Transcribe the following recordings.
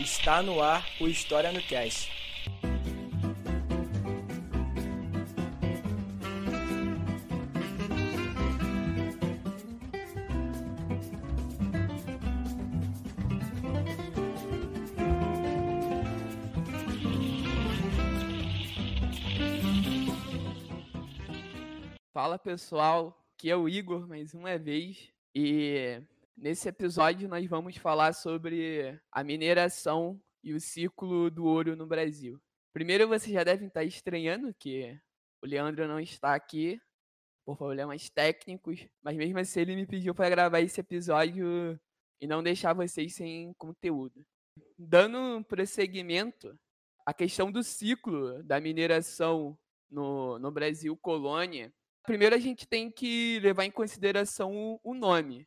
Está no ar o História no Cast. Fala pessoal, que é o Igor mais uma vez e Nesse episódio, nós vamos falar sobre a mineração e o ciclo do ouro no Brasil. Primeiro, vocês já devem estar estranhando que o Leandro não está aqui por problemas técnicos, mas mesmo assim ele me pediu para gravar esse episódio e não deixar vocês sem conteúdo. Dando prosseguimento, a questão do ciclo da mineração no, no Brasil colônia, primeiro a gente tem que levar em consideração o, o nome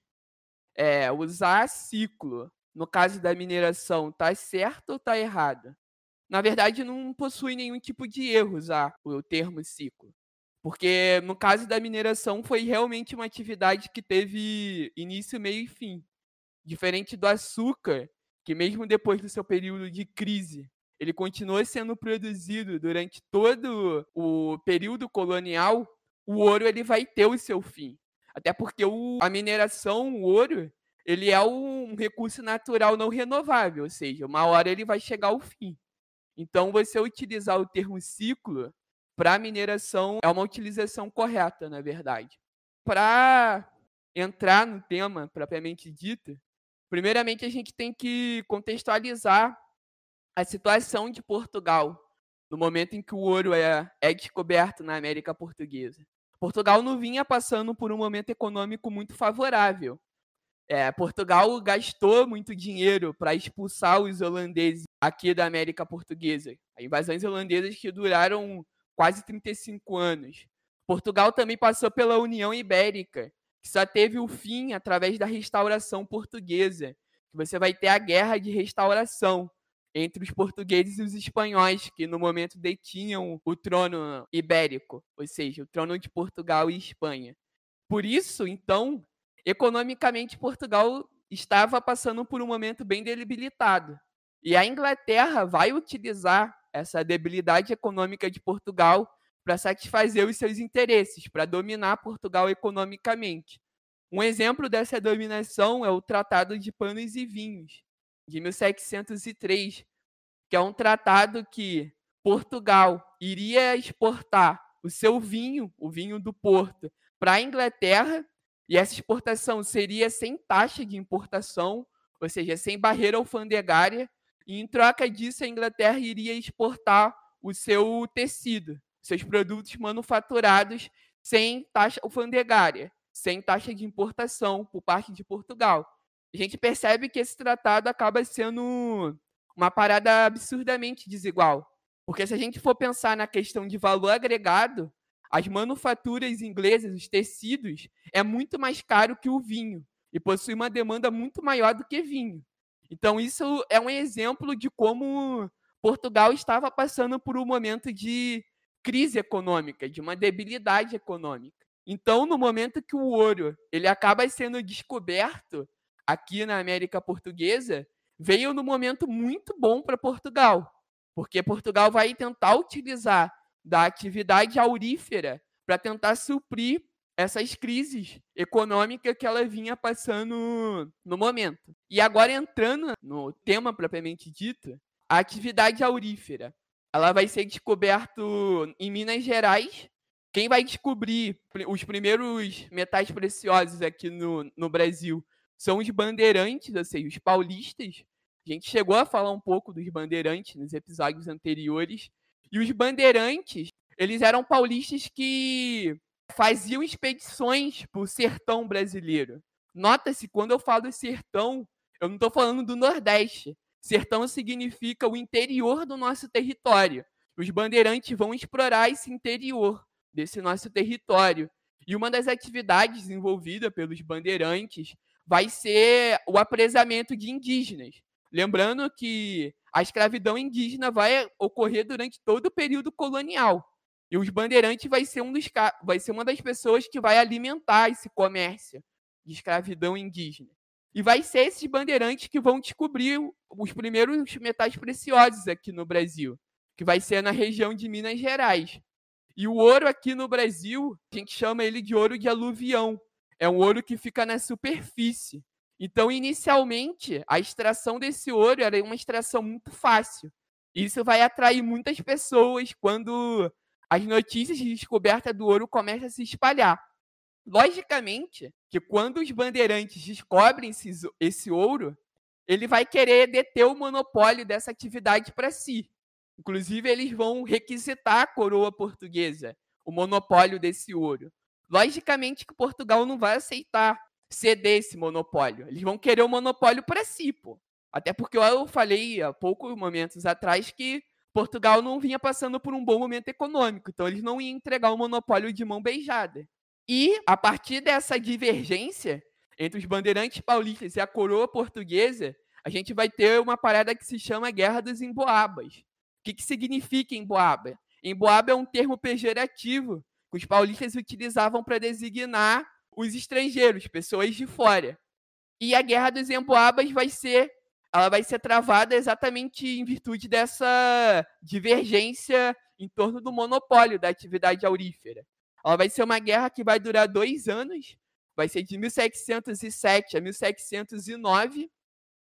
é, usar ciclo, no caso da mineração, tá certo ou tá errado? Na verdade, não possui nenhum tipo de erro usar o termo ciclo. Porque no caso da mineração foi realmente uma atividade que teve início, meio e fim. Diferente do açúcar, que mesmo depois do seu período de crise, ele continuou sendo produzido durante todo o período colonial, o ouro ele vai ter o seu fim. Até porque o, a mineração, o ouro, ele é um recurso natural não renovável, ou seja, uma hora ele vai chegar ao fim. Então, você utilizar o termo ciclo para mineração é uma utilização correta, na verdade. Para entrar no tema propriamente dito, primeiramente a gente tem que contextualizar a situação de Portugal no momento em que o ouro é, é descoberto na América Portuguesa. Portugal não vinha passando por um momento econômico muito favorável. É, Portugal gastou muito dinheiro para expulsar os holandeses aqui da América Portuguesa. Invasões holandesas que duraram quase 35 anos. Portugal também passou pela União Ibérica, que só teve o fim através da restauração portuguesa. Você vai ter a guerra de restauração, entre os portugueses e os espanhóis, que no momento detinham o trono ibérico, ou seja, o trono de Portugal e Espanha. Por isso, então, economicamente Portugal estava passando por um momento bem debilitado. E a Inglaterra vai utilizar essa debilidade econômica de Portugal para satisfazer os seus interesses, para dominar Portugal economicamente. Um exemplo dessa dominação é o Tratado de Panos e Vinhos, de 1703, que é um tratado que Portugal iria exportar o seu vinho, o vinho do Porto, para a Inglaterra, e essa exportação seria sem taxa de importação, ou seja, sem barreira alfandegária, e em troca disso a Inglaterra iria exportar o seu tecido, seus produtos manufaturados, sem taxa alfandegária, sem taxa de importação por parte de Portugal. A gente percebe que esse tratado acaba sendo uma parada absurdamente desigual. Porque se a gente for pensar na questão de valor agregado, as manufaturas inglesas, os tecidos, é muito mais caro que o vinho e possui uma demanda muito maior do que vinho. Então, isso é um exemplo de como Portugal estava passando por um momento de crise econômica, de uma debilidade econômica. Então, no momento que o ouro ele acaba sendo descoberto aqui na América Portuguesa, veio no momento muito bom para Portugal, porque Portugal vai tentar utilizar da atividade aurífera para tentar suprir essas crises econômicas que ela vinha passando no momento. E agora entrando no tema propriamente dito, a atividade aurífera, ela vai ser descoberta em Minas Gerais. Quem vai descobrir os primeiros metais preciosos aqui no, no Brasil são os bandeirantes, ou seja, os paulistas. A gente chegou a falar um pouco dos bandeirantes nos episódios anteriores. E os bandeirantes, eles eram paulistas que faziam expedições para o sertão brasileiro. Nota-se, quando eu falo sertão, eu não estou falando do Nordeste. Sertão significa o interior do nosso território. Os bandeirantes vão explorar esse interior desse nosso território. E uma das atividades desenvolvida pelos bandeirantes vai ser o apresamento de indígenas. Lembrando que a escravidão indígena vai ocorrer durante todo o período colonial. E os bandeirantes vai ser, um dos, vai ser uma das pessoas que vai alimentar esse comércio de escravidão indígena. E vai ser esses bandeirantes que vão descobrir os primeiros metais preciosos aqui no Brasil, que vai ser na região de Minas Gerais. E o ouro aqui no Brasil, a gente chama ele de ouro de aluvião. É um ouro que fica na superfície. Então, inicialmente, a extração desse ouro era uma extração muito fácil. Isso vai atrair muitas pessoas quando as notícias de descoberta do ouro começam a se espalhar. Logicamente que quando os bandeirantes descobrem esse, esse ouro, ele vai querer deter o monopólio dessa atividade para si. Inclusive, eles vão requisitar a coroa portuguesa o monopólio desse ouro. Logicamente que Portugal não vai aceitar ceder esse monopólio. Eles vão querer o monopólio para si, pô. Até porque eu falei há poucos momentos atrás que Portugal não vinha passando por um bom momento econômico, então eles não iam entregar o monopólio de mão beijada. E a partir dessa divergência entre os bandeirantes paulistas e a coroa portuguesa, a gente vai ter uma parada que se chama Guerra dos Emboabas. O que, que significa emboaba? Emboaba é um termo pejorativo os paulistas utilizavam para designar os estrangeiros, pessoas de fora. E a Guerra dos Emboabas vai ser ela vai ser travada exatamente em virtude dessa divergência em torno do monopólio da atividade aurífera. Ela vai ser uma guerra que vai durar dois anos, vai ser de 1707 a 1709,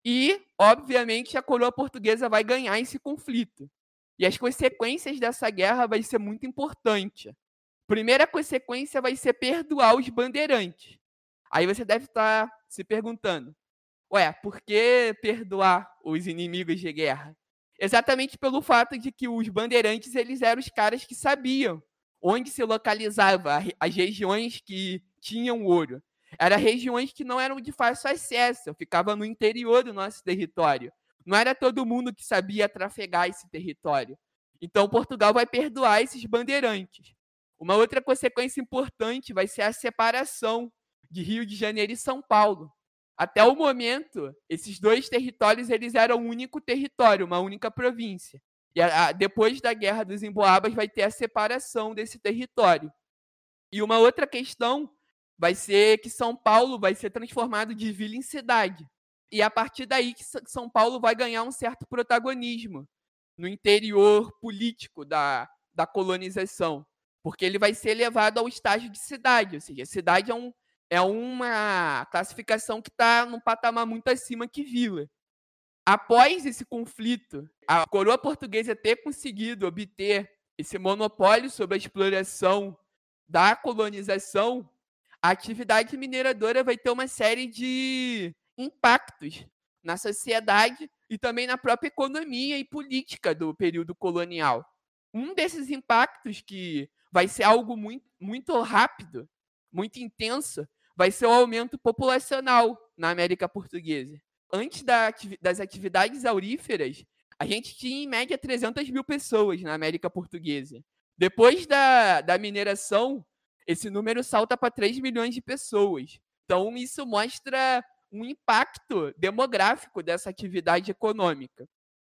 e, obviamente, a coroa portuguesa vai ganhar esse conflito. E as consequências dessa guerra vai ser muito importante. Primeira consequência vai ser perdoar os bandeirantes. Aí você deve estar se perguntando: Ué, por que perdoar os inimigos de guerra? Exatamente pelo fato de que os bandeirantes eles eram os caras que sabiam onde se localizava as regiões que tinham ouro. Eram regiões que não eram de fácil acesso, ficava no interior do nosso território. Não era todo mundo que sabia trafegar esse território. Então Portugal vai perdoar esses bandeirantes. Uma outra consequência importante vai ser a separação de Rio de Janeiro e São Paulo. Até o momento, esses dois territórios eles eram um único território, uma única província. E a, a, depois da Guerra dos Emboabas vai ter a separação desse território. E uma outra questão vai ser que São Paulo vai ser transformado de vila em cidade. E a partir daí que São Paulo vai ganhar um certo protagonismo no interior político da, da colonização, porque ele vai ser levado ao estágio de cidade, ou seja, cidade é um, é uma classificação que está num patamar muito acima que vila. Após esse conflito, a coroa portuguesa ter conseguido obter esse monopólio sobre a exploração da colonização, a atividade mineradora vai ter uma série de impactos na sociedade e também na própria economia e política do período colonial. Um desses impactos que vai ser algo muito, muito rápido, muito intenso, vai ser o aumento populacional na América Portuguesa. Antes da, das atividades auríferas, a gente tinha em média 300 mil pessoas na América Portuguesa. Depois da, da mineração, esse número salta para 3 milhões de pessoas. Então, isso mostra um impacto demográfico dessa atividade econômica.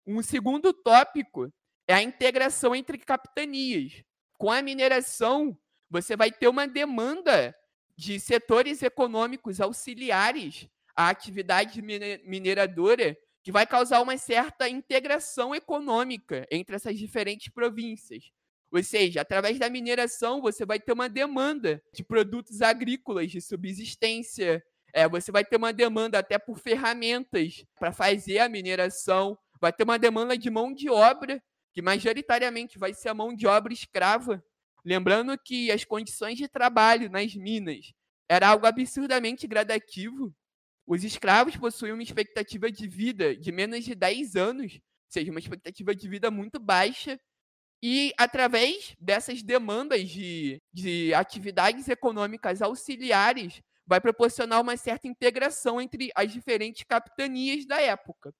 Um segundo tópico é a integração entre capitanias. Com a mineração, você vai ter uma demanda de setores econômicos auxiliares à atividade mineradora que vai causar uma certa integração econômica entre essas diferentes províncias. Ou seja, através da mineração, você vai ter uma demanda de produtos agrícolas de subsistência, é, você vai ter uma demanda até por ferramentas para fazer a mineração, vai ter uma demanda de mão de obra, que majoritariamente vai ser a mão de obra escrava. Lembrando que as condições de trabalho nas minas era algo absurdamente gradativo. Os escravos possuíam uma expectativa de vida de menos de 10 anos, ou seja, uma expectativa de vida muito baixa. E através dessas demandas de, de atividades econômicas auxiliares, vai proporcionar uma certa integração entre as diferentes capitanias da época.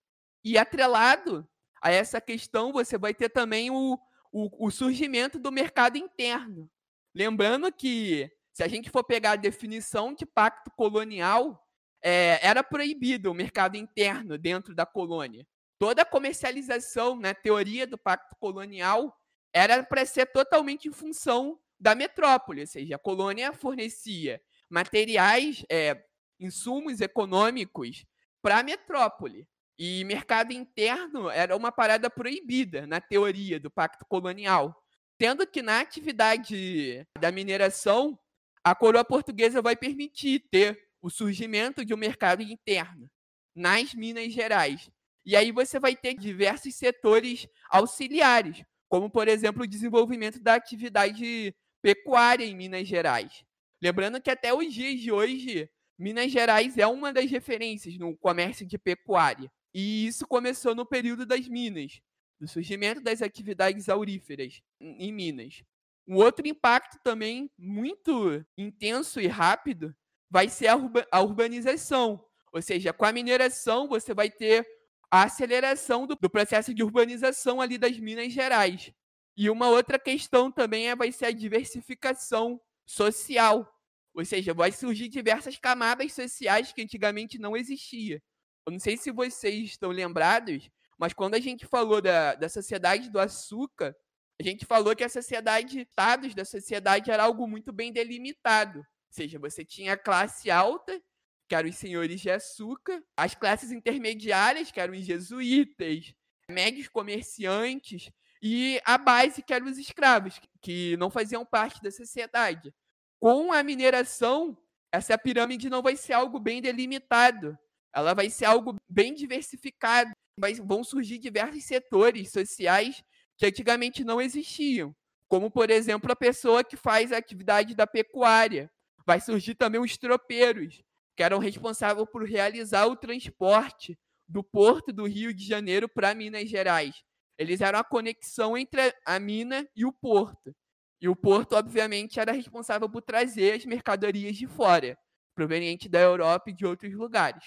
E atrelado a essa questão, você vai ter também o, o, o surgimento do mercado interno. Lembrando que, se a gente for pegar a definição de pacto colonial, é, era proibido o mercado interno dentro da colônia. Toda a comercialização, na né, teoria do pacto colonial, era para ser totalmente em função da metrópole, ou seja, a colônia fornecia materiais, é, insumos econômicos para a metrópole. E mercado interno era uma parada proibida na teoria do pacto colonial. Tendo que na atividade da mineração, a coroa portuguesa vai permitir ter o surgimento de um mercado interno nas Minas Gerais. E aí você vai ter diversos setores auxiliares, como, por exemplo, o desenvolvimento da atividade pecuária em Minas Gerais. Lembrando que até os dias de hoje, Minas Gerais é uma das referências no comércio de pecuária. E isso começou no período das Minas, do surgimento das atividades auríferas em Minas. Um outro impacto também muito intenso e rápido vai ser a, urbanização. Ou seja, com a mineração, você vai ter a aceleração do, do processo de urbanização ali das Minas Gerais. E uma outra questão também é, vai ser a diversificação social. Ou seja, vai surgir diversas camadas sociais que antigamente não existia. Eu não sei se vocês estão lembrados, mas quando a gente falou da, da sociedade do açúcar, a gente falou que a sociedade, estados da sociedade era algo muito bem delimitado. Ou seja, você tinha a classe alta, que eram os senhores de açúcar, as classes intermediárias, que eram os jesuítas, médios comerciantes, e a base, que eram os escravos, que não faziam parte da sociedade. Com a mineração, essa pirâmide não vai ser algo bem delimitado, ela vai ser algo bem diversificado. Vai, vão surgir diversos setores sociais que antigamente não existiam, como, por exemplo, a pessoa que faz a atividade da pecuária. Vai surgir também os tropeiros, que eram responsáveis por realizar o transporte do porto do Rio de Janeiro para Minas Gerais. Eles eram a conexão entre a mina e o porto. E o porto, obviamente, era responsável por trazer as mercadorias de fora, provenientes da Europa e de outros lugares.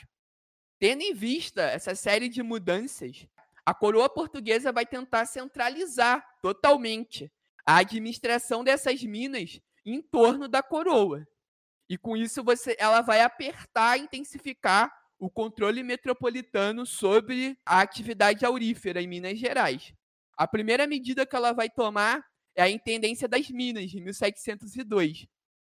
Tendo em vista essa série de mudanças, a coroa portuguesa vai tentar centralizar totalmente a administração dessas minas em torno da coroa. E com isso você, ela vai apertar, intensificar o controle metropolitano sobre a atividade aurífera em Minas Gerais. A primeira medida que ela vai tomar é a Intendência das Minas, de 1702.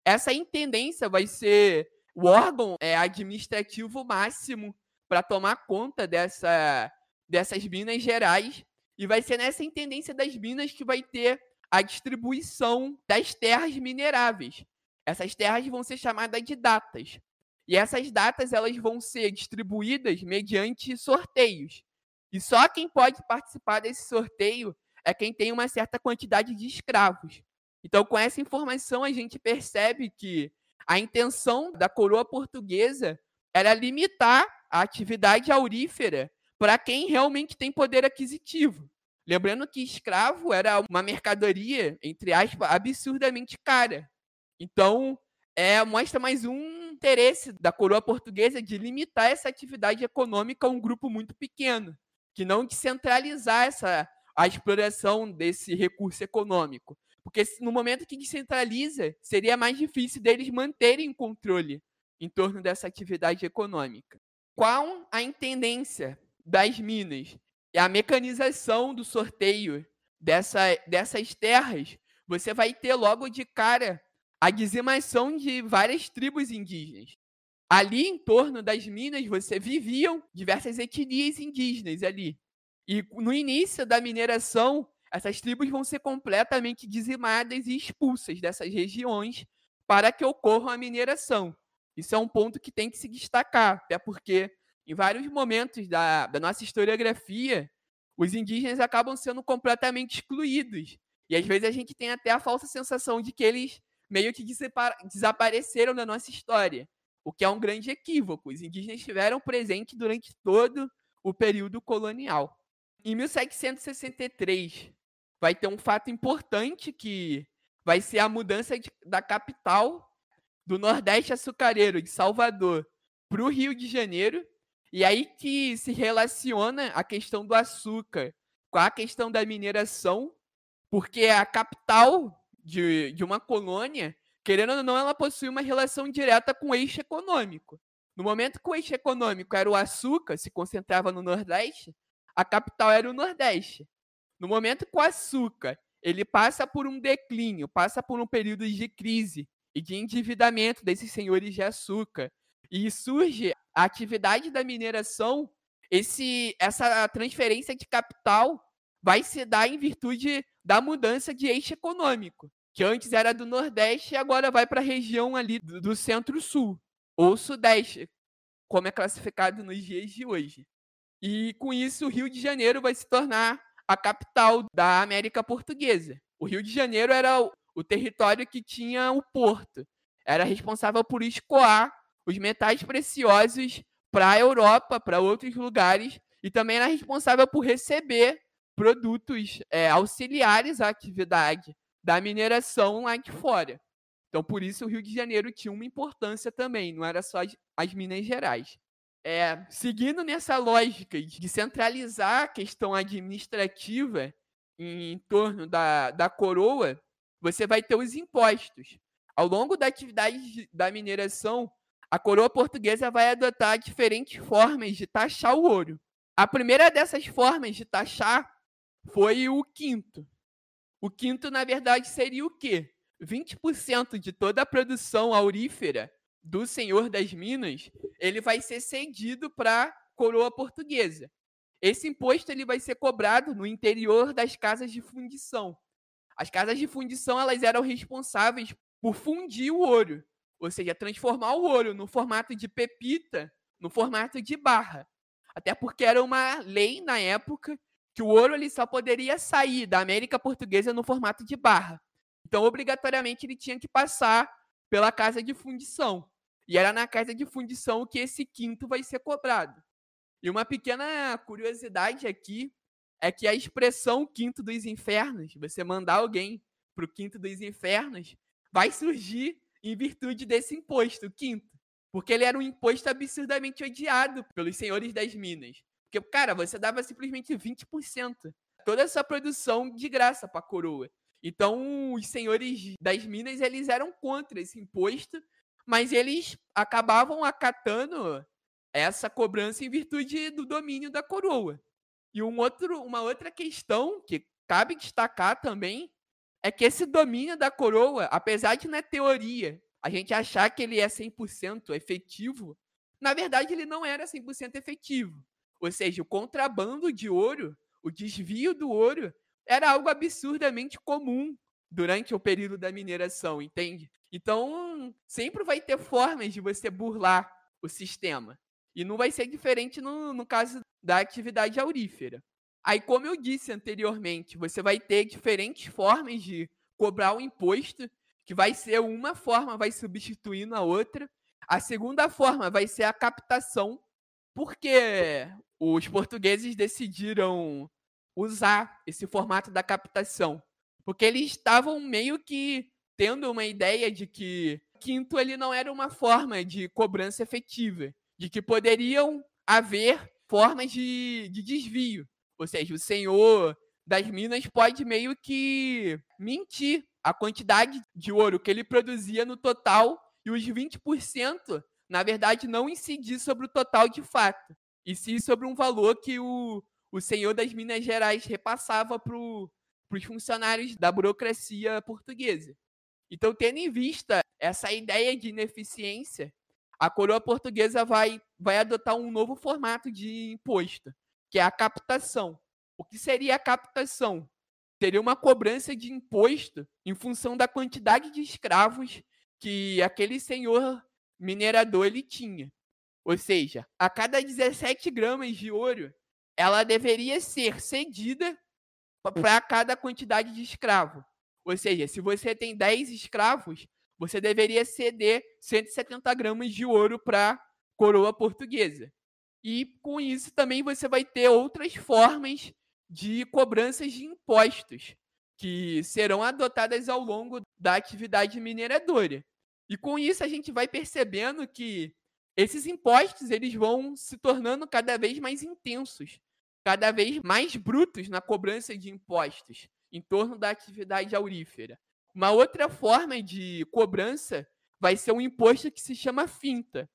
Essa intendência vai ser o órgão é, administrativo máximo para tomar conta dessa, dessas minas gerais. E vai ser nessa intendência das minas que vai ter a distribuição das terras mineráveis. Essas terras vão ser chamadas de datas. E essas datas elas vão ser distribuídas mediante sorteios. E só quem pode participar desse sorteio é quem tem uma certa quantidade de escravos. Então, com essa informação, a gente percebe que a intenção da coroa portuguesa era limitar a atividade aurífera para quem realmente tem poder aquisitivo. Lembrando que escravo era uma mercadoria, entre aspas, absurdamente cara. Então, é, mostra mais um interesse da coroa portuguesa de limitar essa atividade econômica a um grupo muito pequeno, que não descentralizar essa, a exploração desse recurso econômico. Porque no momento que descentraliza, seria mais difícil deles manterem o controle em torno dessa atividade econômica. Qual a intendência das minas e a mecanização do sorteio dessa, dessas terras? Você vai ter logo de cara a dizimação de várias tribos indígenas. Ali em torno das minas você viviam diversas etnias indígenas ali. E no início da mineração, essas tribos vão ser completamente dizimadas e expulsas dessas regiões para que ocorra a mineração. Isso é um ponto que tem que se destacar, até porque em vários momentos da, da nossa historiografia, os indígenas acabam sendo completamente excluídos. E às vezes a gente tem até a falsa sensação de que eles meio que desapareceram da nossa história, o que é um grande equívoco. Os indígenas estiveram presentes durante todo o período colonial. Em 1763, vai ter um fato importante que vai ser a mudança de, da capital do Nordeste açucareiro, de Salvador, para o Rio de Janeiro. E aí que se relaciona a questão do açúcar com a questão da mineração, porque a capital de, de uma colônia, querendo ou não, ela possui uma relação direta com o eixo econômico. No momento que o eixo econômico era o açúcar, se concentrava no Nordeste, a capital era o Nordeste. No momento que o açúcar ele passa por um declínio, passa por um período de crise e de endividamento desses senhores de açúcar, e surge a atividade da mineração, esse, essa transferência de capital vai se dar em virtude da mudança de eixo econômico, que antes era do Nordeste e agora vai para a região ali do, do Centro-Sul, ou Sudeste, como é classificado nos dias de hoje. E com isso, o Rio de Janeiro vai se tornar a capital da América Portuguesa. O Rio de Janeiro era o, território que tinha o porto, era responsável por escoar os metais preciosos para a Europa, para outros lugares, e também era responsável por receber produtos é, auxiliares à atividade da mineração lá de fora. Então, por isso, o Rio de Janeiro tinha uma importância também, não era só as, as Minas Gerais. É, seguindo nessa lógica de centralizar a questão administrativa em, em torno da, da coroa, você vai ter os impostos. Ao longo da atividade da mineração, a coroa portuguesa vai adotar diferentes formas de taxar o ouro. A primeira dessas formas de taxar foi o quinto. O quinto, na verdade, seria o quê? 20% de toda a produção aurífera do Senhor das Minas, ele vai ser cedido para a coroa portuguesa. Esse imposto ele vai ser cobrado no interior das casas de fundição. As casas de fundição elas eram responsáveis por fundir o ouro, ou seja, transformar o ouro no formato de pepita, no formato de barra. Até porque era uma lei na época que o ouro ele só poderia sair da América Portuguesa no formato de barra. Então, obrigatoriamente, ele tinha que passar pela casa de fundição. E era na casa de fundição que esse quinto vai ser cobrado. E uma pequena curiosidade aqui é que a expressão quinto dos infernos, você mandar alguém para o quinto dos infernos, vai surgir em virtude desse imposto, quinto. Porque ele era um imposto absurdamente odiado pelos senhores das minas. Porque, cara, você dava simplesmente 20%. Toda essa produção de graça para a coroa. Então, os senhores das minas, eles eram contra esse imposto, mas eles acabavam acatando essa cobrança em virtude do domínio da coroa. E um outro, uma outra questão que cabe destacar também é que esse domínio da coroa, apesar de na teoria a gente achar que ele é 100% efetivo, na verdade ele não era 100% efetivo. Ou seja, o contrabando de ouro, o desvio do ouro, era algo absurdamente comum durante o período da mineração, entende? Então, sempre vai ter formas de você burlar o sistema. E não vai ser diferente no, no caso da atividade aurífera. Aí, como eu disse anteriormente, você vai ter diferentes formas de cobrar o imposto, que vai ser uma forma vai substituindo a outra. A segunda forma vai ser a captação, porque os portugueses decidiram usar esse formato da captação, porque eles estavam meio que tendo uma ideia de que quinto ele não era uma forma de cobrança efetiva, de que poderiam haver formas de, de desvio. Ou seja, o senhor das minas pode meio que mentir a quantidade de ouro que ele produzia no total e os 20%, na verdade, não incidir sobre o total de fato, e sim sobre um valor que o, o senhor das Minas Gerais repassava para os funcionários da burocracia portuguesa. Então, tendo em vista essa ideia de ineficiência, a coroa portuguesa vai, vai adotar um novo formato de imposto, que é a captação. O que seria a captação? Seria uma cobrança de imposto em função da quantidade de escravos que aquele senhor minerador ele tinha. Ou seja, a cada 17 gramas de ouro, ela deveria ser cedida para cada quantidade de escravo. Ou seja, se você tem 10 escravos, você deveria ceder 170 gramas de ouro para coroa portuguesa. E com isso também você vai ter outras formas de cobranças de impostos que serão adotadas ao longo da atividade mineradora. E com isso a gente vai percebendo que esses impostos eles vão se tornando cada vez mais intensos, cada vez mais brutos na cobrança de impostos em torno da atividade aurífera. Uma outra forma de cobrança vai ser um imposto que se chama finta.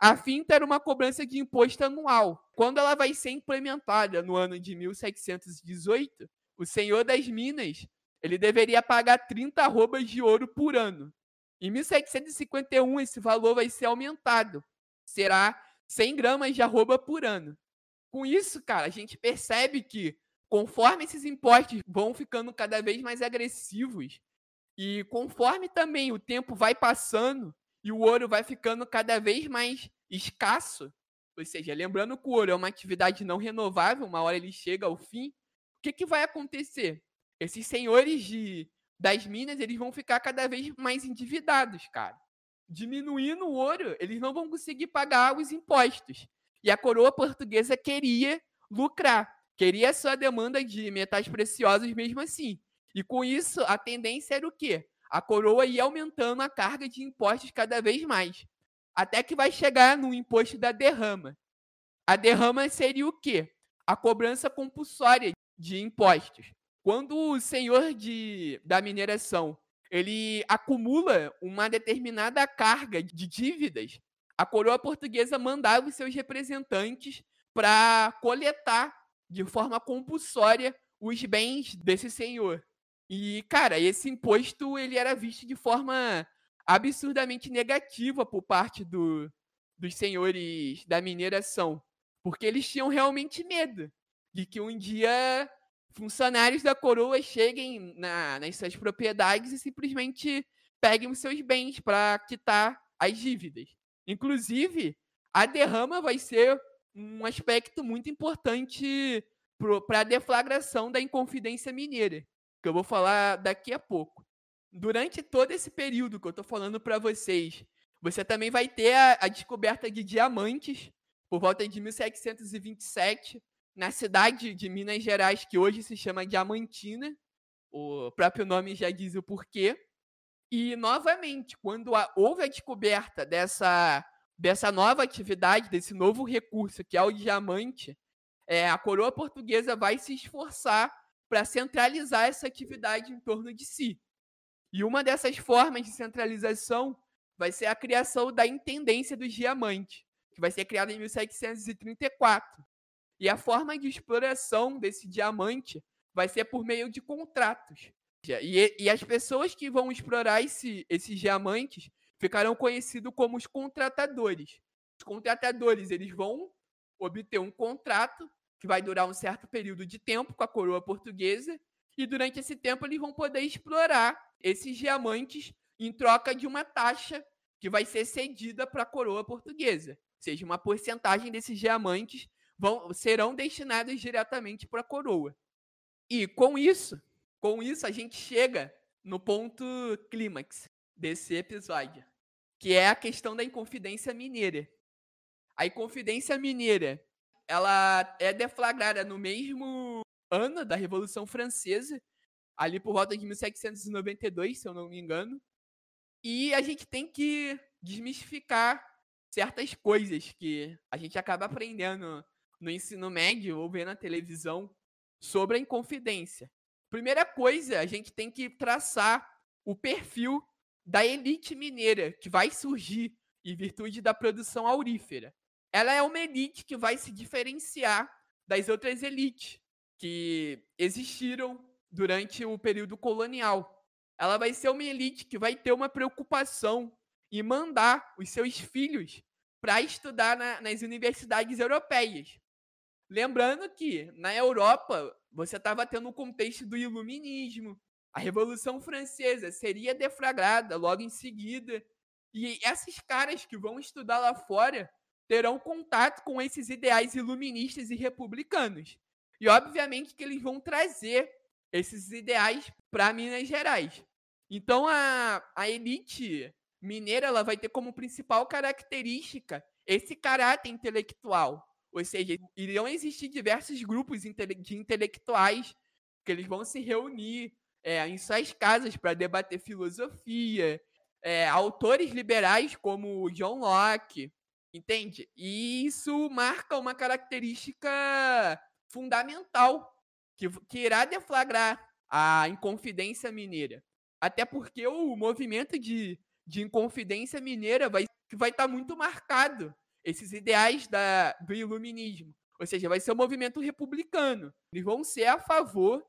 A finta era uma cobrança de imposto anual. Quando ela vai ser implementada no ano de 1718, o senhor das minas ele deveria pagar 30 arrobas de ouro por ano. Em 1751, esse valor vai ser aumentado. Será 100 gramas de arroba por ano. Com isso, cara, a gente percebe que conforme esses impostos vão ficando cada vez mais agressivos e conforme também o tempo vai passando e o ouro vai ficando cada vez mais escasso, ou seja, lembrando que o ouro é uma atividade não renovável, uma hora ele chega ao fim, o que, que vai acontecer? Esses senhores de, das minas, eles vão ficar cada vez mais endividados, cara. Diminuindo o ouro, eles não vão conseguir pagar os impostos. E a coroa portuguesa queria lucrar, queria a sua demanda de metais preciosos mesmo assim. E com isso, a tendência era o quê? A coroa ia aumentando a carga de impostos cada vez mais. Até que vai chegar no imposto da derrama. A derrama seria o quê? A cobrança compulsória de impostos. Quando o senhor de, da mineração ele acumula uma determinada carga de dívidas, a coroa portuguesa mandava os seus representantes para coletar de forma compulsória os bens desse senhor. E, cara, esse imposto ele era visto de forma absurdamente negativa por parte do, dos senhores da mineração, porque eles tinham realmente medo de que um dia funcionários da coroa cheguem na, nas suas propriedades e simplesmente peguem os seus bens para quitar as dívidas. Inclusive, a derrama vai ser um aspecto muito importante para a deflagração da Inconfidência Mineira, que eu vou falar daqui a pouco. Durante todo esse período que eu estou falando para vocês, você também vai ter a, a, descoberta de diamantes por volta de 1727 na cidade de Minas Gerais, que hoje se chama Diamantina. O próprio nome já diz o porquê. E, novamente, quando houve a descoberta dessa, dessa nova atividade, desse novo recurso, que é o diamante, é, a coroa portuguesa vai se esforçar para centralizar essa atividade em torno de si. E uma dessas formas de centralização vai ser a criação da Intendência dos Diamantes, que vai ser criada em 1734. E a forma de exploração desse diamante vai ser por meio de contratos. E, e as pessoas que vão explorar esse, esses diamantes ficarão conhecidos como os contratadores. Os contratadores eles vão obter um contrato que vai durar um certo período de tempo com a coroa portuguesa e durante esse tempo eles vão poder explorar esses diamantes em troca de uma taxa que vai ser cedida para a coroa portuguesa. Ou seja, uma porcentagem desses diamantes vão, serão destinados diretamente para a coroa. E com isso, com isso, a gente chega no ponto clímax desse episódio, que é a questão da Inconfidência Mineira. A Inconfidência Mineira, ela é deflagrada no mesmo ano da Revolução Francesa, ali por volta de 1792, se eu não me engano. E a gente tem que desmistificar certas coisas que a gente acaba aprendendo no ensino médio ou vendo na televisão sobre a Inconfidência. Primeira coisa, a gente tem que traçar o perfil da elite mineira que vai surgir em virtude da produção aurífera. Ela é uma elite que vai se diferenciar das outras elites que existiram durante o período colonial. Ela vai ser uma elite que vai ter uma preocupação em mandar os seus filhos para estudar na, nas universidades europeias. Lembrando que na Europa você estava tendo o contexto do iluminismo, a Revolução Francesa seria deflagrada logo em seguida, e esses caras que vão estudar lá fora terão contato com esses ideais iluministas e republicanos. E obviamente que eles vão trazer esses ideais para Minas Gerais. Então a, a elite mineira ela vai ter como principal característica esse caráter intelectual. Ou seja, iriam existir diversos grupos de intelectuais que eles vão se reunir é, em suas casas para debater filosofia, é, autores liberais como John Locke, entende? E isso marca uma característica fundamental que, que irá deflagrar a Inconfidência Mineira. Até porque o movimento de, de Inconfidência Mineira vai vai estar tá muito marcado esses ideais da, do iluminismo. Ou seja, vai ser um movimento republicano. Eles vão ser a favor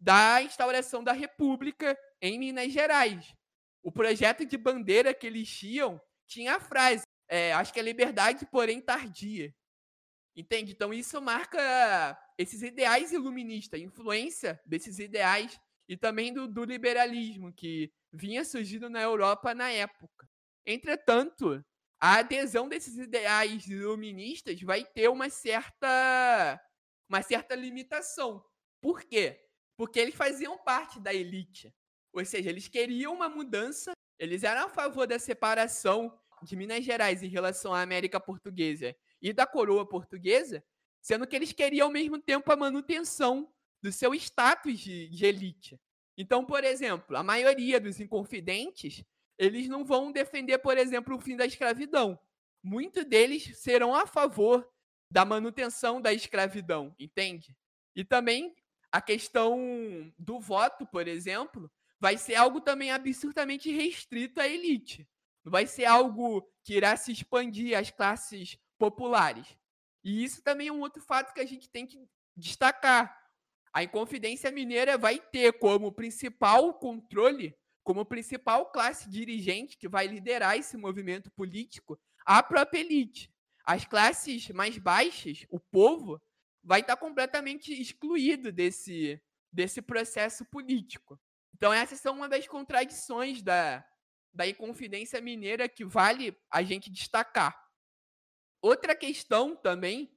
da instauração da república em Minas Gerais. O projeto de bandeira que eles tinham tinha a frase, é, acho que é liberdade, porém tardia. Entende? Então isso marca esses ideais iluministas, influência desses ideais e também do, do liberalismo que vinha surgindo na Europa na época. Entretanto, a adesão desses ideais iluministas vai ter uma certa uma certa limitação. Por quê? Porque eles faziam parte da elite. Ou seja, eles queriam uma mudança, eles eram a favor da separação de Minas Gerais em relação à América Portuguesa e da coroa portuguesa, sendo que eles queriam ao mesmo tempo a manutenção do seu status de, de elite. Então, por exemplo, a maioria dos inconfidentes eles não vão defender, por exemplo, o fim da escravidão. Muitos deles serão a favor da manutenção da escravidão, entende? E também a questão do voto, por exemplo, vai ser algo também absurdamente restrito à elite. Não vai ser algo que irá se expandir às classes populares. E isso também é um outro fato que a gente tem que destacar. A Inconfidência Mineira vai ter como principal controle como principal classe dirigente que vai liderar esse movimento político a própria elite. As classes mais baixas, o povo, vai estar completamente excluído desse, desse processo político. Então, essas são uma das contradições da, da Inconfidência Mineira que vale a gente destacar. Outra questão também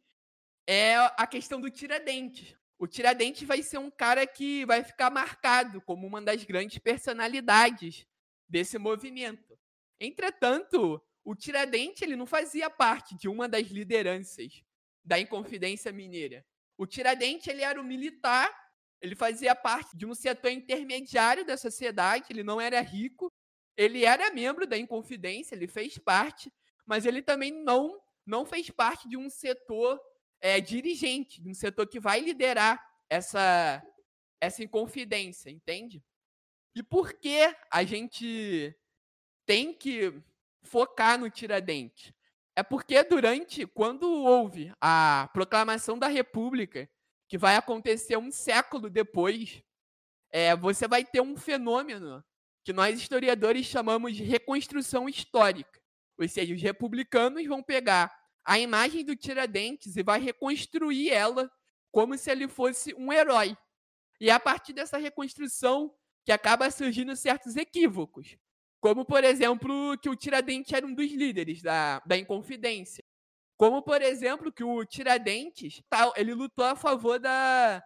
é a questão do Tiradentes o Tiradentes vai ser um cara que vai ficar marcado como uma das grandes personalidades desse movimento. Entretanto, o Tiradentes ele não fazia parte de uma das lideranças da Inconfidência Mineira. O Tiradentes ele era um militar, ele fazia parte de um setor intermediário da sociedade, ele não era rico, ele era membro da Inconfidência, ele fez parte, mas ele também não não fez parte de um setor é, dirigente, de um setor que vai liderar essa, essa inconfidência, entende? E por que a gente tem que focar no Tiradentes? É porque durante, quando houve a proclamação da República, que vai acontecer um século depois, é, você vai ter um fenômeno que nós historiadores chamamos de reconstrução histórica. Ou seja, os republicanos vão pegar a imagem do Tiradentes e vai reconstruir ela como se ele fosse um herói. E é a partir dessa reconstrução que acaba surgindo certos equívocos. Como, por exemplo, que o Tiradentes era um dos líderes da, da Inconfidência. Como, por exemplo, que o Tiradentes ele lutou a favor da,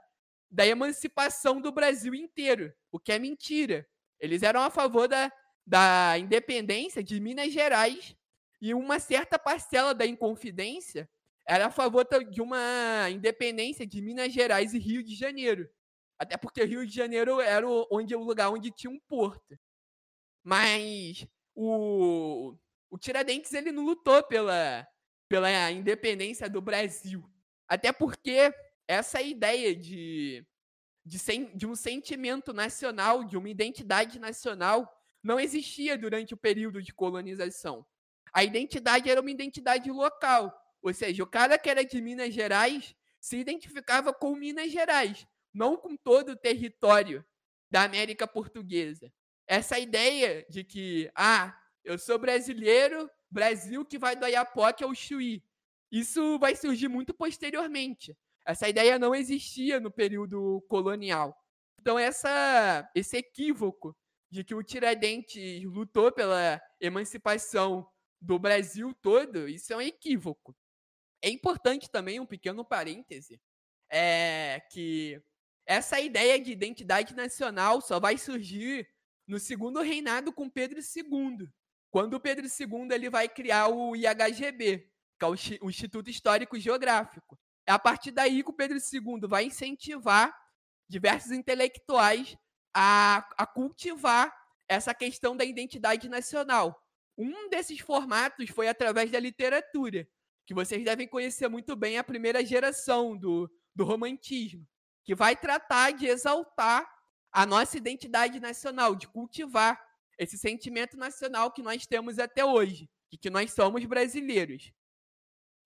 da emancipação do Brasil inteiro, o que é mentira. Eles eram a favor da, da independência de Minas Gerais e uma certa parcela da Inconfidência era a favor de uma independência de Minas Gerais e Rio de Janeiro. Até porque Rio de Janeiro era o, onde, o lugar onde tinha um porto. Mas o, o Tiradentes ele não lutou pela, pela independência do Brasil. Até porque essa ideia de, de, de um sentimento nacional, de uma identidade nacional, não existia durante o período de colonização. A identidade era uma identidade local. Ou seja, o cara que era de Minas Gerais se identificava com Minas Gerais, não com todo o território da América Portuguesa. Essa ideia de que, ah, eu sou brasileiro, Brasil que vai do Ayapoque ao Chuí. Isso vai surgir muito posteriormente. Essa ideia não existia no período colonial. Então, essa, esse equívoco de que o Tiradentes lutou pela emancipação do Brasil todo, isso é um equívoco. É importante também, um pequeno parêntese, é que essa ideia de identidade nacional só vai surgir no segundo reinado com Pedro II, quando Pedro II ele vai criar o IHGB, que é o Instituto Histórico Geográfico. É a partir daí que o Pedro II vai incentivar diversos intelectuais a, a cultivar essa questão da identidade nacional. Um desses formatos foi através da literatura, que vocês devem conhecer muito bem a primeira geração do, do romantismo, que vai tratar de exaltar a nossa identidade nacional, de cultivar esse sentimento nacional que nós temos até hoje, e que nós somos brasileiros.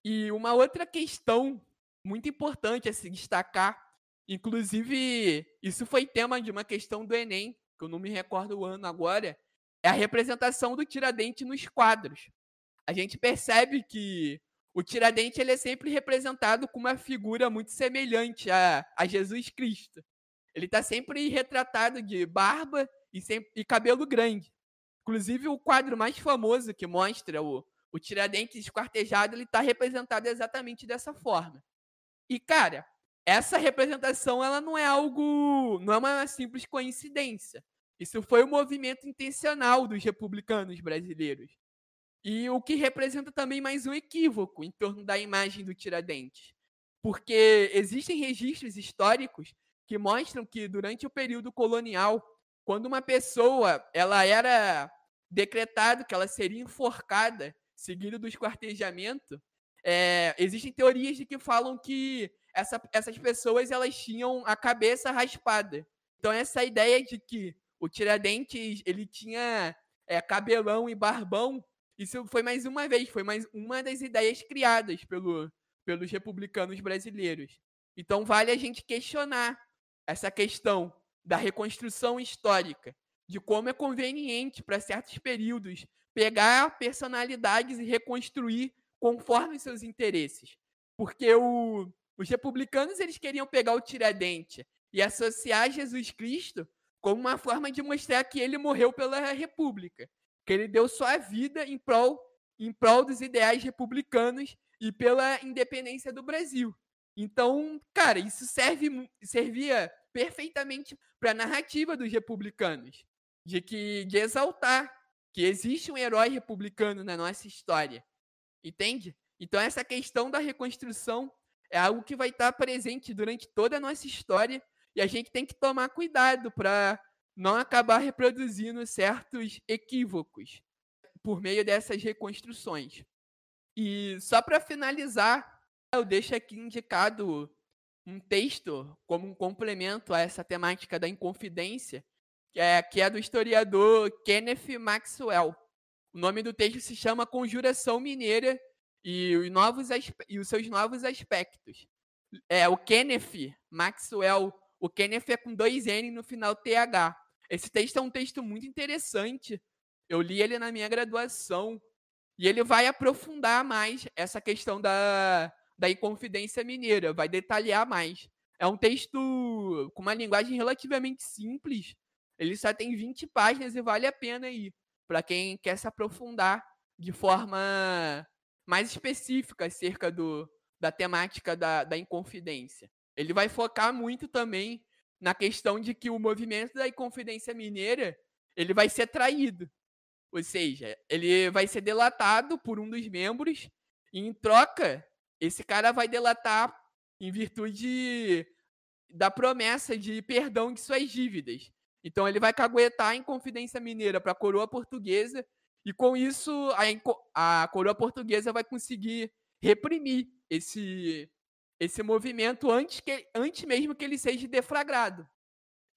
E uma outra questão muito importante a se destacar, inclusive isso foi tema de uma questão do Enem, que eu não me recordo o ano agora, é a representação do Tiradentes nos quadros. A gente percebe que o Tiradentes ele é sempre representado com uma figura muito semelhante a, a Jesus Cristo. Ele está sempre retratado de barba e, sem, e cabelo grande. Inclusive, o quadro mais famoso que mostra o, o Tiradentes esquartejado, ele está representado exatamente dessa forma. E, cara, essa representação ela não é algo. não é uma simples coincidência. Isso foi um movimento intencional dos republicanos brasileiros. E o que representa também mais um equívoco em torno da imagem do Tiradentes. Porque existem registros históricos que mostram que durante o período colonial quando uma pessoa ela era decretado que ela seria enforcada, seguido do esquartejamento, é, existem teorias de que falam que essa, essas pessoas elas tinham a cabeça raspada. Então essa ideia de que o Tiradentes ele tinha é, cabelão e barbão, isso foi mais uma vez, foi mais uma das ideias criadas pelo, pelos republicanos brasileiros. Então vale a gente questionar essa questão da reconstrução histórica, de como é conveniente para certos períodos pegar personalidades e reconstruir conforme seus interesses. Porque o, os republicanos eles queriam pegar o Tiradentes e associar Jesus Cristo como uma forma de mostrar que ele morreu pela República, que ele deu sua vida em prol, em prol dos ideais republicanos e pela independência do Brasil. Então, cara, isso serve, servia perfeitamente para a narrativa dos republicanos, de que de exaltar que existe um herói republicano na nossa história. Entende? Então essa questão da reconstrução é algo que vai estar presente durante toda a nossa história e a gente tem que tomar cuidado para não acabar reproduzindo certos equívocos por meio dessas reconstruções. E só para finalizar, eu deixo aqui indicado um texto como um complemento a essa temática da inconfidência, que é, que é do historiador Kenneth Maxwell. O nome do texto se chama Conjuração Mineira e os, novos, e os seus novos aspectos. É, o Kenneth Maxwell, o Kenneth é com dois N no final TH. Esse texto é um texto muito interessante. Eu li ele na minha graduação e ele vai aprofundar mais essa questão da, da Inconfidência Mineira, vai detalhar mais. É um texto com uma linguagem relativamente simples, ele só tem 20 páginas e vale a pena ir para quem quer se aprofundar de forma mais específica acerca do, da temática da, da Inconfidência. Ele vai focar muito também na questão de que o movimento da Inconfidência Mineira ele vai ser traído. Ou seja, ele vai ser delatado por um dos membros e, em troca, esse cara vai delatar em virtude da promessa de perdão de suas dívidas. Então ele vai caguetar em Confidência Mineira para a coroa portuguesa e com isso a, a coroa portuguesa vai conseguir reprimir esse esse movimento antes que antes mesmo que ele seja deflagrado.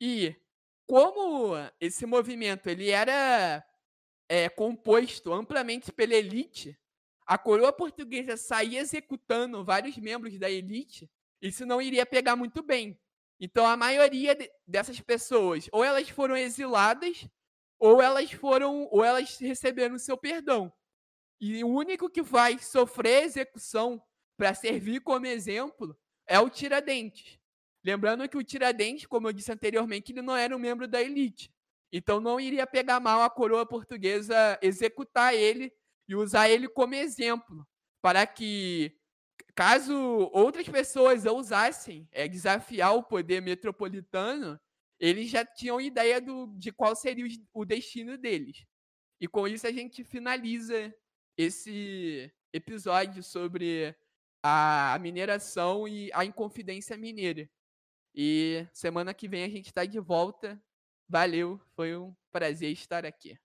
E como esse movimento ele era é, composto amplamente pela elite, a coroa portuguesa saía executando vários membros da elite, isso não iria pegar muito bem. Então a maioria de, dessas pessoas, ou elas foram exiladas, ou elas foram, ou elas receberam seu perdão. E o único que vai sofrer execução para servir como exemplo é o Tiradentes. Lembrando que o Tiradentes, como eu disse anteriormente, ele não era um membro da elite. Então não iria pegar mal a coroa portuguesa executar ele e usar ele como exemplo para que caso outras pessoas ousassem é, desafiar o poder metropolitano, eles já tinham ideia do, de qual seria o, o destino deles. E com isso a gente finaliza esse episódio sobre a mineração e a Inconfidência Mineira. E semana que vem a gente está de volta. Valeu, foi um prazer estar aqui.